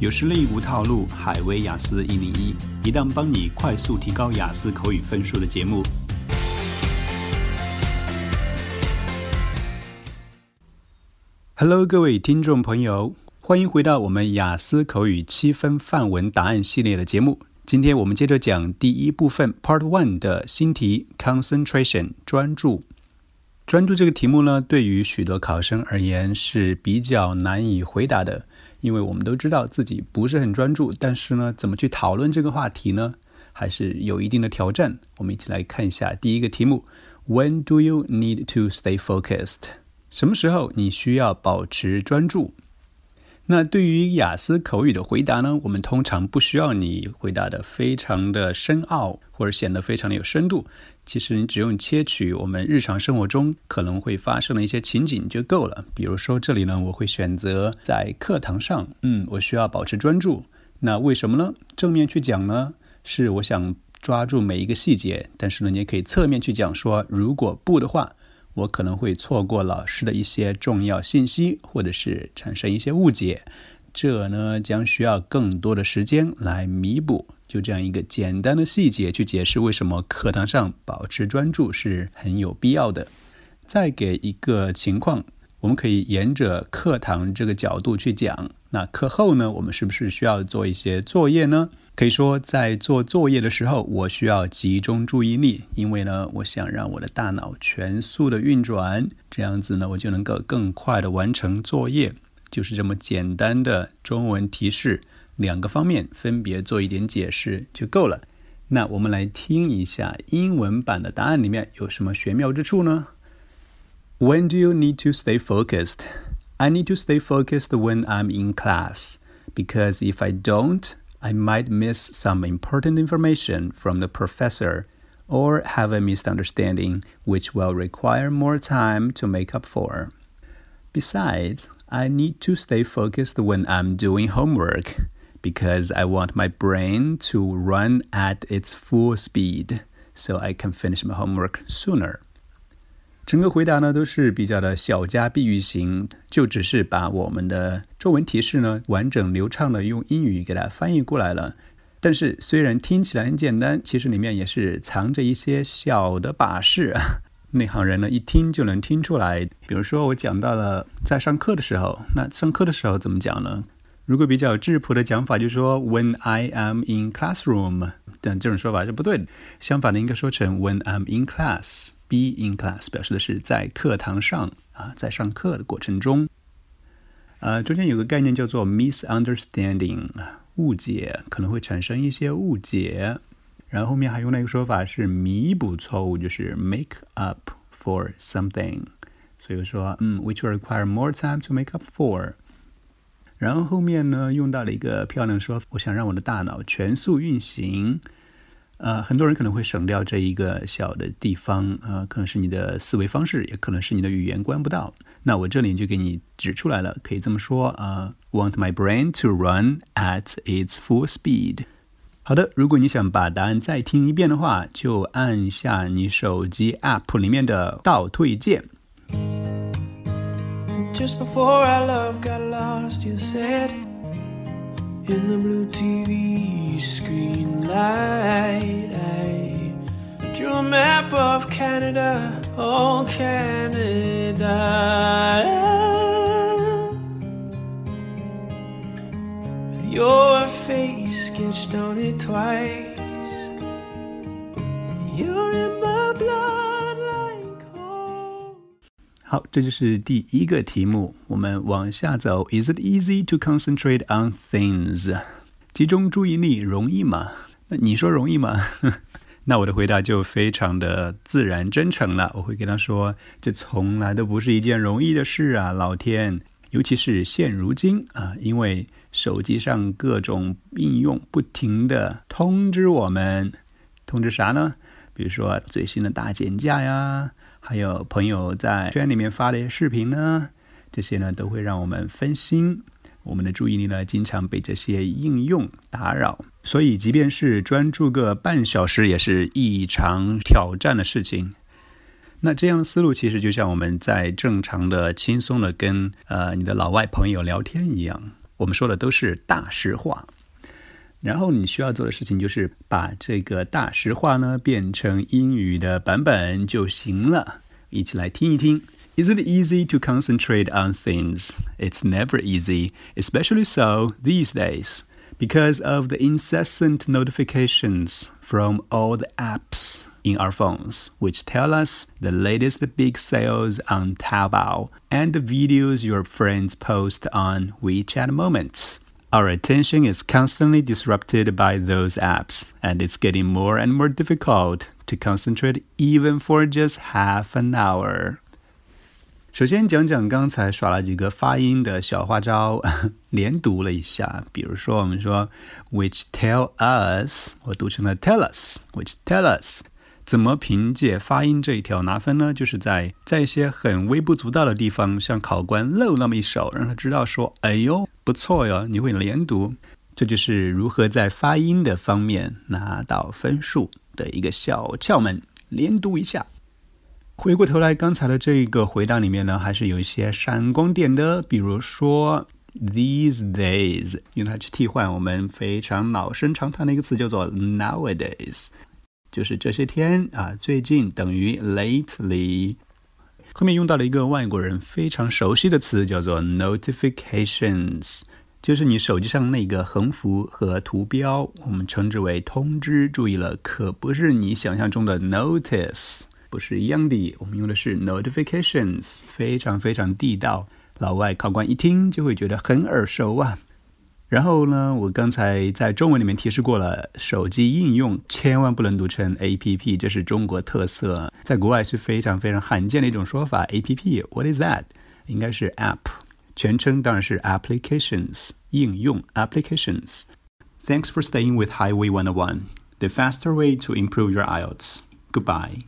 有实力无套路，海威雅思一零一，一档帮你快速提高雅思口语分数的节目。Hello，各位听众朋友，欢迎回到我们雅思口语七分范文答案系列的节目。今天我们接着讲第一部分 Part One 的新题 Concentration 专注。专注这个题目呢，对于许多考生而言是比较难以回答的。因为我们都知道自己不是很专注，但是呢，怎么去讨论这个话题呢？还是有一定的挑战。我们一起来看一下第一个题目：When do you need to stay focused？什么时候你需要保持专注？那对于雅思口语的回答呢？我们通常不需要你回答的非常的深奥，或者显得非常的有深度。其实你只用切取我们日常生活中可能会发生的一些情景就够了。比如说这里呢，我会选择在课堂上，嗯，我需要保持专注。那为什么呢？正面去讲呢，是我想抓住每一个细节。但是呢，你也可以侧面去讲说，如果不的话。我可能会错过老师的一些重要信息，或者是产生一些误解，这呢将需要更多的时间来弥补。就这样一个简单的细节去解释为什么课堂上保持专注是很有必要的。再给一个情况。我们可以沿着课堂这个角度去讲。那课后呢，我们是不是需要做一些作业呢？可以说，在做作业的时候，我需要集中注意力，因为呢，我想让我的大脑全速的运转，这样子呢，我就能够更快的完成作业。就是这么简单的中文提示，两个方面分别做一点解释就够了。那我们来听一下英文版的答案里面有什么玄妙之处呢？When do you need to stay focused? I need to stay focused when I'm in class because if I don't, I might miss some important information from the professor or have a misunderstanding which will require more time to make up for. Besides, I need to stay focused when I'm doing homework because I want my brain to run at its full speed so I can finish my homework sooner. 整个回答呢都是比较的小家碧玉型，就只是把我们的中文提示呢完整流畅的用英语给它翻译过来了。但是虽然听起来很简单，其实里面也是藏着一些小的把式，内行人呢一听就能听出来。比如说我讲到了在上课的时候，那上课的时候怎么讲呢？如果比较质朴的讲法，就是说 When I am in classroom，但这种说法是不对的。相反的，应该说成 When I'm in class。Be in class 表示的是在课堂上啊，在上课的过程中，呃，中间有个概念叫做 misunderstanding，误解可能会产生一些误解，然后后面还用了一个说法是弥补错误，就是 make up for something，所以说嗯，which require more time to make up for，然后后面呢用到了一个漂亮说，我想让我的大脑全速运行。呃，很多人可能会省掉这一个小的地方，呃，可能是你的思维方式，也可能是你的语言关不到。那我这里就给你指出来了，可以这么说啊：Want my brain to run at its full speed。好的，如果你想把答案再听一遍的话，就按下你手机 App 里面的倒退键。Just before our love got lost, you said. in the blue TV screen oh Canada. With your face sketched on it twice. You're in my blood like home. 好，这就是第一个题目。我们往下走。Is it easy to concentrate on things？集中注意力容易吗？那你说容易吗？ 那我的回答就非常的自然真诚了。我会跟他说，这从来都不是一件容易的事啊，老天！尤其是现如今啊，因为手机上各种应用不停的通知我们，通知啥呢？比如说最新的大减价呀。还有朋友在圈里面发的一些视频呢，这些呢都会让我们分心，我们的注意力呢经常被这些应用打扰，所以即便是专注个半小时，也是异常挑战的事情。那这样的思路其实就像我们在正常的、轻松的跟呃你的老外朋友聊天一样，我们说的都是大实话。然后你需要做的事情就是把这个大实话呢变成英语的版本就行了。一起来听一听。Is it easy to concentrate on things? It's never easy, especially so these days, because of the incessant notifications from all the apps in our phones, which tell us the latest big sales on Taobao and the videos your friends post on WeChat Moments. Our attention is constantly disrupted by those apps, and it's getting more and more difficult to concentrate even for just half an hour. 首先讲讲刚才耍了几个发音的小花招，连读了一下。比如说，我们说 "which tell us"，我读成了 "tell us"，"which tell us"。怎么凭借发音这一条拿分呢？就是在在一些很微不足道的地方，向考官露那么一手，让他知道说：“哎呦，不错哟，你会连读。”这就是如何在发音的方面拿到分数的一个小窍门。连读一下。回过头来，刚才的这个回答里面呢，还是有一些闪光点的。比如说 these days，用它去替换我们非常老生常谈的一个词，叫做 nowadays。就是这些天啊，最近等于 lately，后面用到了一个外国人非常熟悉的词，叫做 notifications，就是你手机上那个横幅和图标，我们称之为通知。注意了，可不是你想象中的 notice，不是一样的。我们用的是 notifications，非常非常地道，老外考官一听就会觉得很耳熟啊。然后呢，我刚才在中文里面提示过了，手机应用千万不能读成 A P P，这是中国特色，在国外是非常非常罕见的一种说法。A P P，What is that？应该是 App，全称当然是 Applications，应用 Applications。Thanks for staying with Highway 101, the faster way to improve your IELTS. Goodbye.